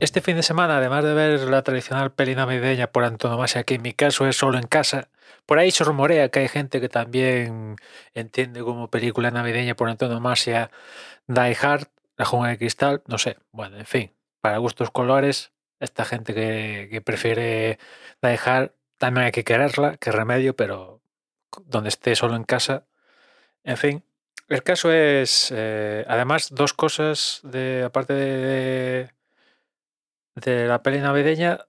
este fin de semana, además de ver la tradicional peli navideña por antonomasia, que en mi caso es solo en casa, por ahí se rumorea que hay gente que también entiende como película navideña por antonomasia Die Hard, La Jungla de Cristal, no sé, bueno, en fin, para gustos colores, esta gente que, que prefiere Die Hard también hay que quererla, que remedio, pero donde esté solo en casa, en fin. El caso es, eh, además, dos cosas de, aparte de, de la peli navideña,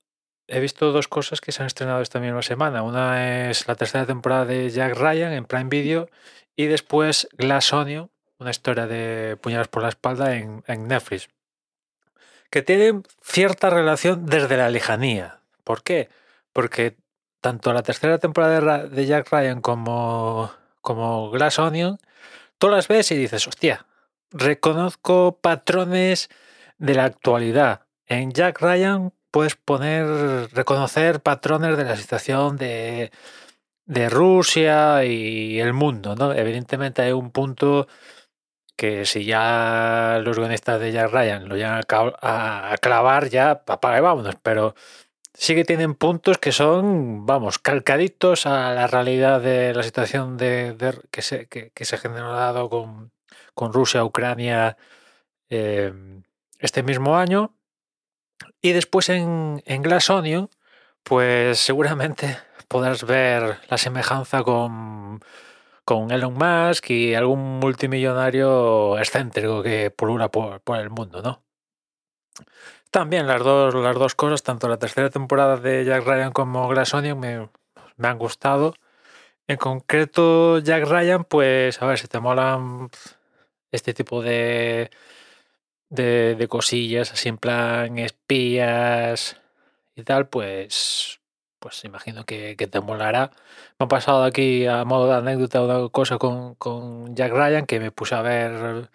he visto dos cosas que se han estrenado esta misma semana. Una es la tercera temporada de Jack Ryan en Prime Video y después Glass Onion, una historia de puñalas por la espalda en, Netflix, que tienen cierta relación desde la lejanía. ¿Por qué? Porque tanto la tercera temporada de, Ra- de Jack Ryan como, como Glass Onion, tú las ves y dices, hostia, reconozco patrones de la actualidad. En Jack Ryan puedes poner, reconocer patrones de la situación de, de Rusia y el mundo, ¿no? Evidentemente hay un punto que si ya los guionistas de Jack Ryan lo llegan a, clavar, ya apaga y vámonos, pero sí que tienen puntos que son, vamos, calcaditos a la realidad de la situación de, que, se, que, que se ha generado con, con Rusia, Ucrania eh, este mismo año. Y después en, en Glass Onion, pues seguramente podrás ver la semejanza con, con Elon Musk y algún multimillonario excéntrico que pulula por, por el mundo, ¿no? También las dos, las dos cosas, tanto la tercera temporada de Jack Ryan como Glass Onion me, me han gustado. En concreto, Jack Ryan, pues a ver si te molan este tipo de, de, de cosillas, así en plan espías y tal, pues, pues imagino que, que te molará. Me ha pasado aquí a modo de anécdota una cosa con, con Jack Ryan que me puse a ver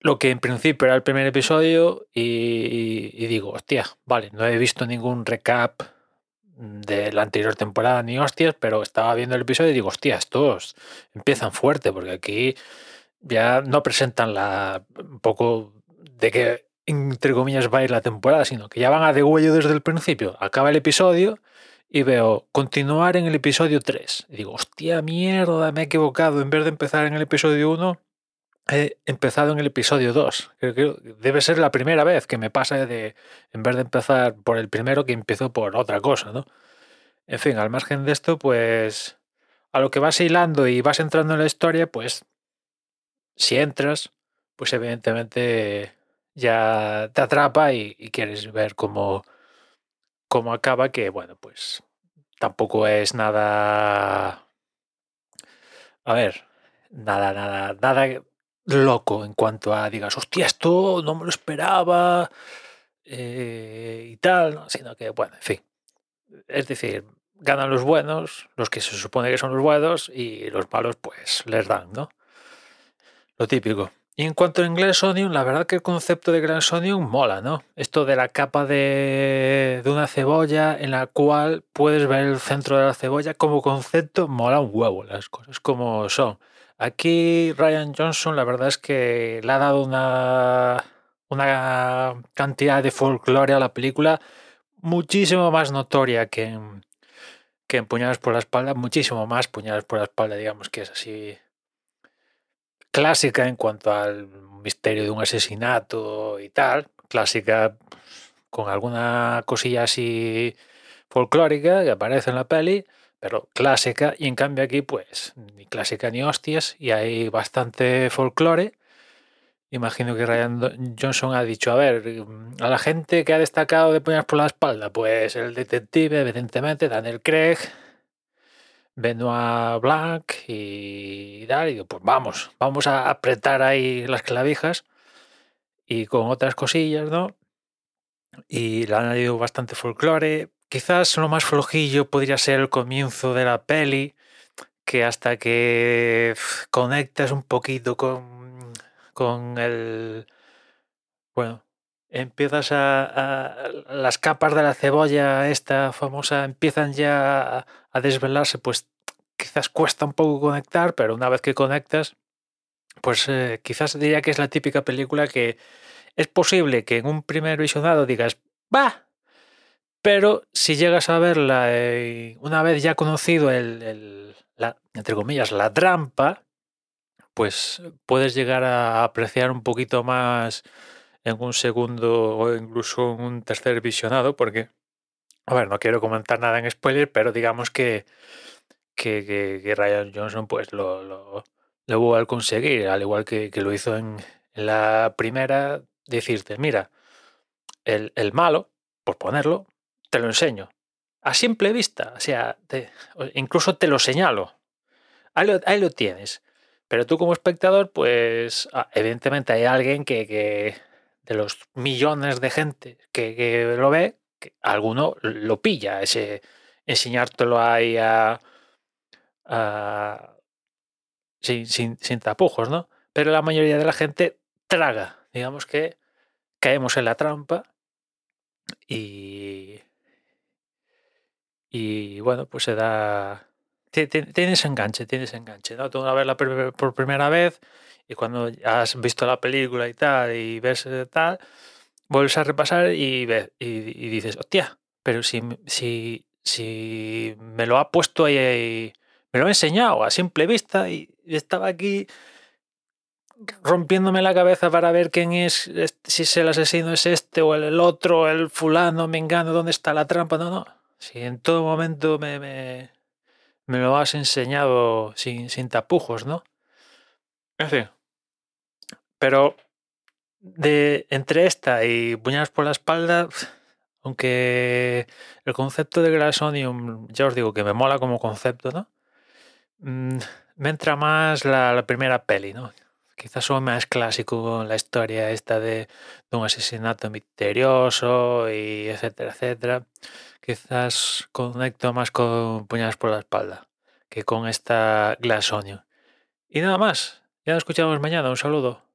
lo que en principio era el primer episodio y, y- y digo, hostia, vale, no he visto ningún recap de la anterior temporada ni hostias, pero estaba viendo el episodio y digo, hostia, estos empiezan fuerte porque aquí ya no presentan la un poco de que entre comillas va a ir la temporada, sino que ya van a degüello desde el principio. Acaba el episodio y veo continuar en el episodio 3. Y digo, hostia mierda, me he equivocado. En vez de empezar en el episodio 1, he empezado en el episodio 2. Creo que debe ser la primera vez que me pasa de, en vez de empezar por el primero, que empiezo por otra cosa, ¿no? En fin, al margen de esto, pues a lo que vas hilando y vas entrando en la historia, pues si entras, pues evidentemente ya te atrapa y, quieres ver cómo, cómo acaba, que bueno, pues tampoco es nada... A ver, nada, nada, nada loco en cuanto a digas, hostia, esto no me lo esperaba eh, y tal, ¿no? sino que, bueno, en fin. Es decir, ganan los buenos, los que se supone que son los buenos, y los malos, pues les dan, ¿no? Lo típico. Y en cuanto a Glass Onion, la verdad que el concepto de Glass Onion mola, ¿no? Esto de la capa de, de una cebolla en la cual puedes ver el centro de la cebolla como concepto mola un huevo las cosas como son. Aquí Ryan Johnson la verdad es que le ha dado una, una cantidad de folclore a la película muchísimo más notoria que en, que en por la espalda, muchísimo más Puñadas por la espalda, digamos que es así clásica en cuanto al misterio de un asesinato y tal, clásica con alguna cosilla así folclórica que aparece en la peli, pero clásica y en cambio aquí pues ni clásica ni hostias y hay bastante folclore. Imagino que Ryan Johnson ha dicho, a ver, a la gente que ha destacado de puñas por la espalda, pues el detective, evidentemente, Daniel Craig, Benoit Blanc y tal, y digo, pues vamos, vamos a apretar ahí las clavijas y con otras cosillas, ¿no? Y le han añadido bastante folclore. Quizás lo más flojillo podría ser el comienzo de la peli, que hasta que conectas un poquito con, con el... Bueno, empiezas a, Las capas de la cebolla, esta famosa, empiezan ya a, a desvelarse, pues quizás cuesta un poco conectar, pero una vez que conectas, pues eh, quizás diría que es la típica película que es posible que en un primer visionado digas, va, pero si llegas a verla eh, una vez ya conocido el, la, entre comillas, la trampa, pues puedes llegar a apreciar un poquito más en un segundo o incluso en un tercer visionado, porque, a ver, no quiero comentar nada en spoiler, pero digamos que, que, Ryan Johnson pues lo, lo, lo va a conseguir, al igual que, lo hizo en, la primera, decirte, mira, el, el, malo, por ponerlo, te lo enseño. A simple vista, o sea, incluso te lo señalo. Ahí lo, ahí lo, tienes. Pero tú como espectador, pues ah, evidentemente hay alguien que, que de los millones de gente que, lo ve, que alguno lo pilla, ese enseñártelo ahí a, sin, sin, sin, tapujos, ¿no? Pero la mayoría de la gente traga, digamos que caemos en la trampa y, y bueno, pues se da... Tienes enganche, tienes enganche, ¿no? Tú a verla por primera vez y cuando has visto la película y tal, y ves eh, tal, vuelves a repasar y, ves, y, dices, hostia, pero si, si, si me lo ha puesto ahí, me lo ha enseñado a simple vista y estaba aquí rompiéndome la cabeza para ver quién es, si es el asesino es este o el otro, el fulano, me engano, dónde está la trampa. No, no. Si en todo momento me, me, me lo has enseñado sin, sin tapujos, ¿no? En fin, pero de, entre esta y puñadas por la espalda, aunque el concepto de Glassonium, ya os digo que me mola como concepto, ¿no? Mm, me entra más la, primera peli, ¿no? Quizás son más clásico la historia esta de, un asesinato misterioso y etcétera, etcétera. Quizás conecto más con puñadas por la espalda que con esta Glassonium. Y nada más. Ya nos escuchamos mañana. Un saludo.